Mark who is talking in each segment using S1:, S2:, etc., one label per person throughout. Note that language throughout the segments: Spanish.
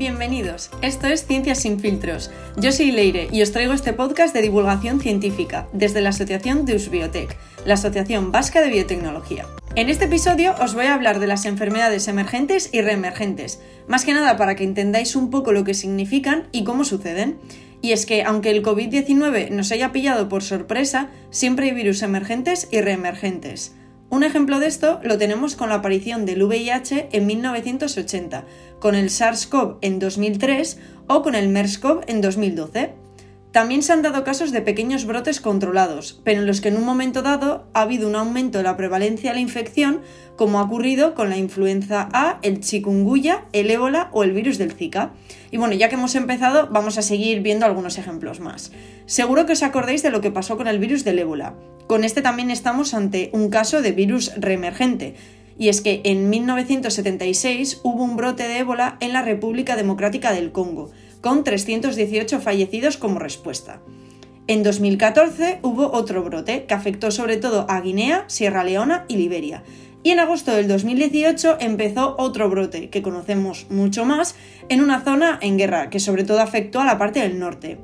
S1: Bienvenidos, esto es Ciencias sin filtros. Yo soy Leire y os traigo este podcast de divulgación científica desde la Asociación de Usbiotec, la Asociación Vasca de Biotecnología. En este episodio os voy a hablar de las enfermedades emergentes y reemergentes, más que nada para que entendáis un poco lo que significan y cómo suceden. Y es que, aunque el COVID-19 nos haya pillado por sorpresa, siempre hay virus emergentes y reemergentes. Un ejemplo de esto lo tenemos con la aparición del VIH en 1980, con el SARS-CoV en 2003 o con el MERS-CoV en 2012. También se han dado casos de pequeños brotes controlados, pero en los que en un momento dado ha habido un aumento de la prevalencia de la infección, como ha ocurrido con la influenza A, el chikungunya, el ébola o el virus del Zika. Y bueno, ya que hemos empezado, vamos a seguir viendo algunos ejemplos más. Seguro que os acordáis de lo que pasó con el virus del ébola. Con este también estamos ante un caso de virus reemergente, y es que en 1976 hubo un brote de ébola en la República Democrática del Congo, con 318 fallecidos como respuesta. En 2014 hubo otro brote que afectó sobre todo a Guinea, Sierra Leona y Liberia. Y en agosto del 2018 empezó otro brote, que conocemos mucho más, en una zona en guerra, que sobre todo afectó a la parte del norte.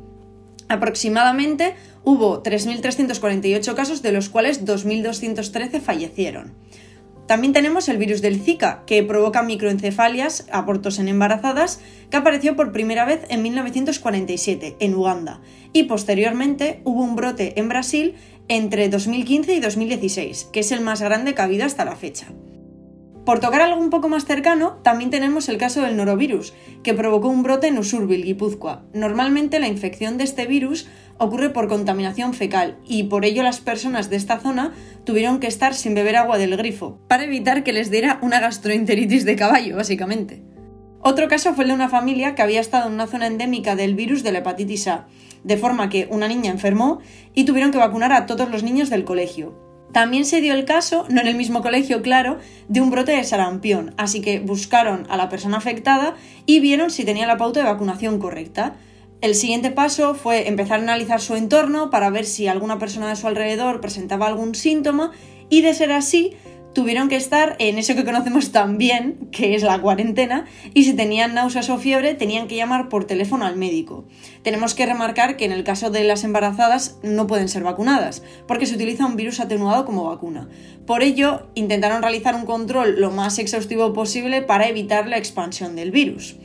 S1: Aproximadamente hubo 3.348 casos, de los cuales 2.213 fallecieron. También tenemos el virus del Zika, que provoca microencefalias, abortos en embarazadas, que apareció por primera vez en 1947 en Uganda, y posteriormente hubo un brote en Brasil entre 2015 y 2016, que es el más grande que ha habido hasta la fecha. Por tocar algo un poco más cercano, también tenemos el caso del norovirus, que provocó un brote en Usurbil, Guipúzcoa. Normalmente la infección de este virus ocurre por contaminación fecal y por ello las personas de esta zona tuvieron que estar sin beber agua del grifo, para evitar que les diera una gastroenteritis de caballo, básicamente. Otro caso fue el de una familia que había estado en una zona endémica del virus de la hepatitis A, de forma que una niña enfermó y tuvieron que vacunar a todos los niños del colegio. También se dio el caso, no en el mismo colegio, claro, de un brote de sarampión, así que buscaron a la persona afectada y vieron si tenía la pauta de vacunación correcta. El siguiente paso fue empezar a analizar su entorno para ver si alguna persona de su alrededor presentaba algún síntoma y de ser así, tuvieron que estar en eso que conocemos tan bien, que es la cuarentena, y si tenían náuseas o fiebre tenían que llamar por teléfono al médico. Tenemos que remarcar que en el caso de las embarazadas no pueden ser vacunadas, porque se utiliza un virus atenuado como vacuna. Por ello, intentaron realizar un control lo más exhaustivo posible para evitar la expansión del virus.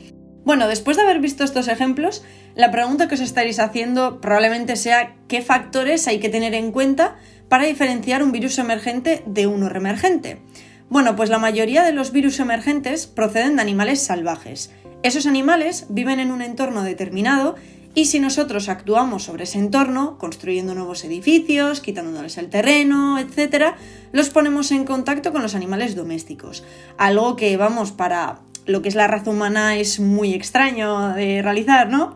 S1: Bueno, después de haber visto estos ejemplos, la pregunta que os estaréis haciendo probablemente sea qué factores hay que tener en cuenta para diferenciar un virus emergente de uno reemergente? Bueno, pues la mayoría de los virus emergentes proceden de animales salvajes. Esos animales viven en un entorno determinado y si nosotros actuamos sobre ese entorno, construyendo nuevos edificios, quitándoles el terreno, etc., los ponemos en contacto con los animales domésticos. Algo que, vamos, para lo que es la raza humana es muy extraño de realizar, ¿no?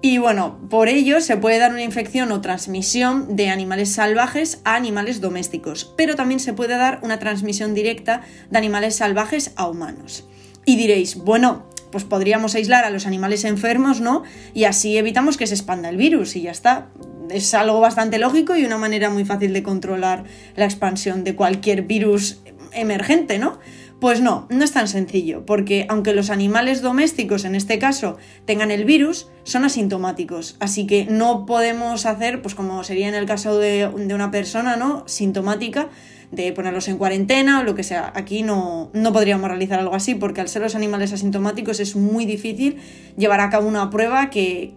S1: Y bueno, por ello se puede dar una infección o transmisión de animales salvajes a animales domésticos, pero también se puede dar una transmisión directa de animales salvajes a humanos. Y diréis, bueno, pues podríamos aislar a los animales enfermos, ¿no? Y así evitamos que se expanda el virus y ya está. Es algo bastante lógico y una manera muy fácil de controlar la expansión de cualquier virus emergente, ¿no? Pues no, no es tan sencillo, porque aunque los animales domésticos en este caso tengan el virus, son asintomáticos, así que no podemos hacer, pues como sería en el caso de, una persona, ¿no? Sintomática, de ponerlos en cuarentena o lo que sea. Aquí no, no, podríamos realizar algo así porque al ser los animales asintomáticos es muy difícil llevar a cabo una prueba que,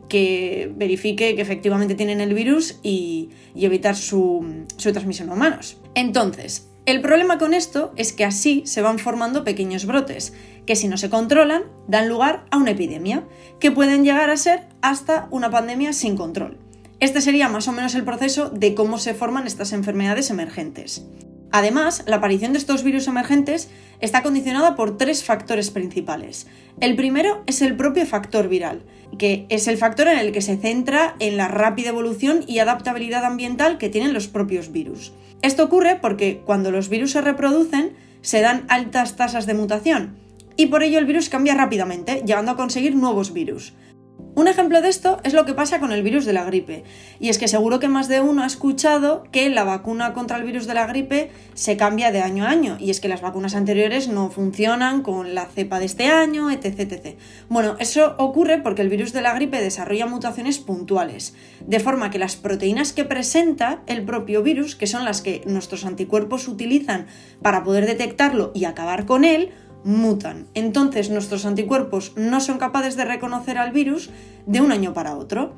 S1: verifique que efectivamente tienen el virus y, evitar su, su transmisión a humanos. Entonces, el problema con esto es que así se van formando pequeños brotes, que si no se controlan dan lugar a una epidemia, que pueden llegar a ser hasta una pandemia sin control. Este sería más o menos el proceso de cómo se forman estas enfermedades emergentes. Además, la aparición de estos virus emergentes está condicionada por tres factores principales. El primero es el propio factor viral, que es el factor en el que se centra en la rápida evolución y adaptabilidad ambiental que tienen los propios virus. Esto ocurre porque cuando los virus se reproducen, se dan altas tasas de mutación, y por ello el virus cambia rápidamente, llegando a conseguir nuevos virus. Un ejemplo de esto es lo que pasa con el virus de la gripe, y es que seguro que más de uno ha escuchado que la vacuna contra el virus de la gripe se cambia de año a año, y es que las vacunas anteriores no funcionan con la cepa de este año, etc. etc. Bueno, eso ocurre porque el virus de la gripe desarrolla mutaciones puntuales, de forma que las proteínas que presenta el propio virus, que son las que nuestros anticuerpos utilizan para poder detectarlo y acabar con él, mutan. Entonces nuestros anticuerpos no son capaces de reconocer al virus de un año para otro.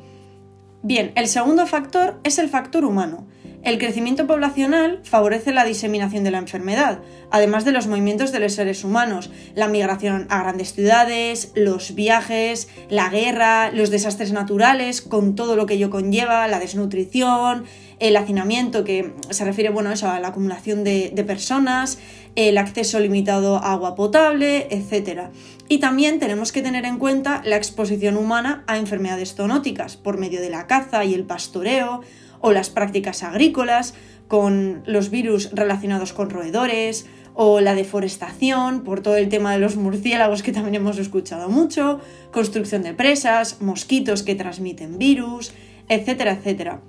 S1: Bien, el segundo factor es el factor humano. El crecimiento poblacional favorece la diseminación de la enfermedad, además de los movimientos de los seres humanos, la migración a grandes ciudades, los viajes, la guerra, los desastres naturales, con todo lo que ello conlleva, la desnutrición, el hacinamiento, que se refiere bueno, a la acumulación de, de personas, el acceso limitado a agua potable, etc. Y también tenemos que tener en cuenta la exposición humana a enfermedades zoonóticas por medio de la caza y el pastoreo, o las prácticas agrícolas, con los virus relacionados con roedores, o la deforestación, por todo el tema de los murciélagos que también hemos escuchado mucho, construcción de presas, mosquitos que transmiten virus, etcétera, etcétera.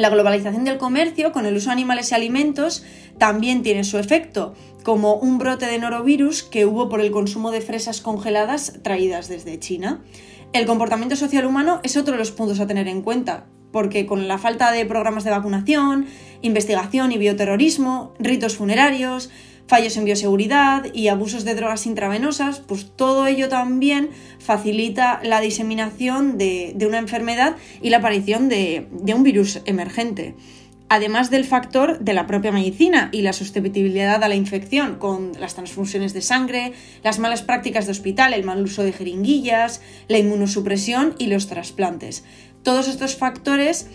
S1: La globalización del comercio con el uso de animales y alimentos también tiene su efecto, como un brote de norovirus que hubo por el consumo de fresas congeladas traídas desde China. El comportamiento social humano es otro de los puntos a tener en cuenta, porque con la falta de programas de vacunación, investigación y bioterrorismo, ritos funerarios, fallos en bioseguridad y abusos de drogas intravenosas, pues todo ello también facilita la diseminación de, una enfermedad y la aparición de, un virus emergente además del factor de la propia medicina y la susceptibilidad a la infección, con las transfusiones de sangre, las malas prácticas de hospital, el mal uso de jeringuillas, la inmunosupresión y los trasplantes. Todos estos factores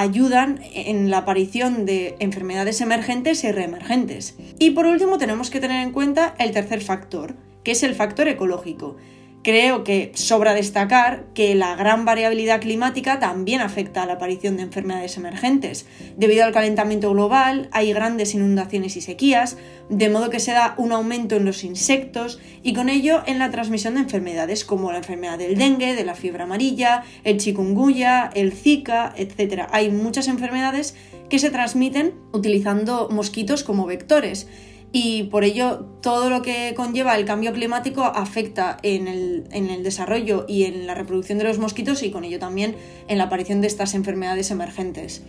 S1: ayudan en la aparición de enfermedades emergentes y reemergentes. Y por último tenemos que tener en cuenta el tercer factor, que es el factor ecológico. Creo que sobra destacar que la gran variabilidad climática también afecta a la aparición de enfermedades emergentes. Debido al calentamiento global hay grandes inundaciones y sequías, de modo que se da un aumento en los insectos y con ello en la transmisión de enfermedades como la enfermedad del dengue, de la fiebre amarilla, el chikungunya, el zika, etc. Hay muchas enfermedades que se transmiten utilizando mosquitos como vectores y por ello todo lo que conlleva el cambio climático afecta en el, desarrollo y en la reproducción de los mosquitos y con ello también en la aparición de estas enfermedades emergentes.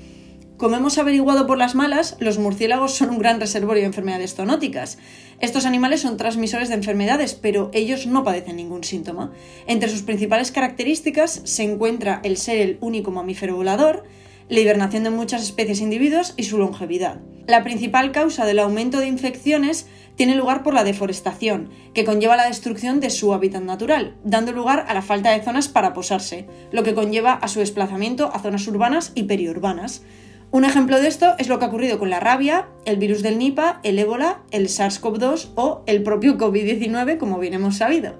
S1: Como hemos averiguado por las malas, los murciélagos son un gran reservorio de enfermedades zoonóticas. Estos animales son transmisores de enfermedades, pero ellos no padecen ningún síntoma. Entre sus principales características se encuentra el ser el único mamífero volador, la hibernación de muchas especies e individuos y su longevidad. La principal causa del aumento de infecciones tiene lugar por la deforestación, que conlleva la destrucción de su hábitat natural, dando lugar a la falta de zonas para posarse, lo que conlleva a su desplazamiento a zonas urbanas y periurbanas. Un ejemplo de esto es lo que ha ocurrido con la rabia, el virus del Nipah, el ébola, el SARS-CoV-2 o el propio COVID-19, como bien hemos sabido.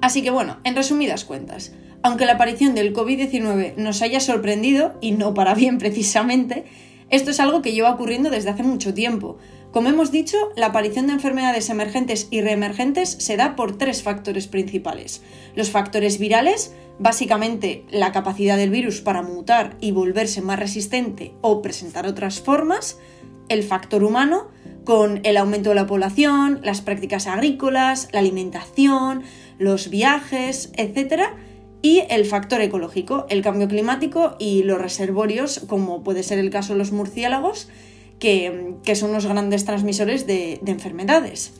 S1: Así que bueno, en resumidas cuentas, aunque la aparición del COVID-19 nos haya sorprendido, y no para bien precisamente, esto es algo que lleva ocurriendo desde hace mucho tiempo. Como hemos dicho, la aparición de enfermedades emergentes y reemergentes se da por tres factores principales. Los factores virales, básicamente la capacidad del virus para mutar y volverse más resistente o presentar otras formas. El factor humano, con el aumento de la población, las prácticas agrícolas, la alimentación, los viajes, etc y el factor ecológico, el cambio climático y los reservorios, como puede ser el caso de los murciélagos, que, son los grandes transmisores de, de enfermedades.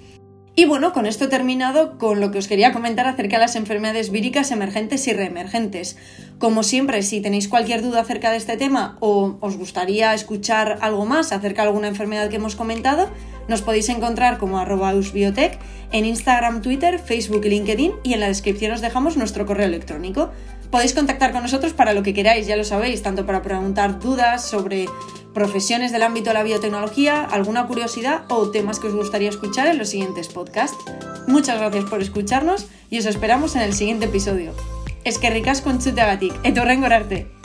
S1: Y bueno, con esto terminado con lo que os quería comentar acerca de las enfermedades víricas emergentes y reemergentes. Como siempre, si tenéis cualquier duda acerca de este tema o os gustaría escuchar algo más acerca de alguna enfermedad que hemos comentado, nos podéis encontrar como usbiotech en Instagram, Twitter, Facebook y LinkedIn y en la descripción os dejamos nuestro correo electrónico. Podéis contactar con nosotros para lo que queráis, ya lo sabéis, tanto para preguntar dudas sobre profesiones del ámbito de la biotecnología, alguna curiosidad o temas que os gustaría escuchar en los siguientes podcasts. Muchas gracias por escucharnos y os esperamos en el siguiente episodio. Es que ricas con chutagatik, etorren gorarte.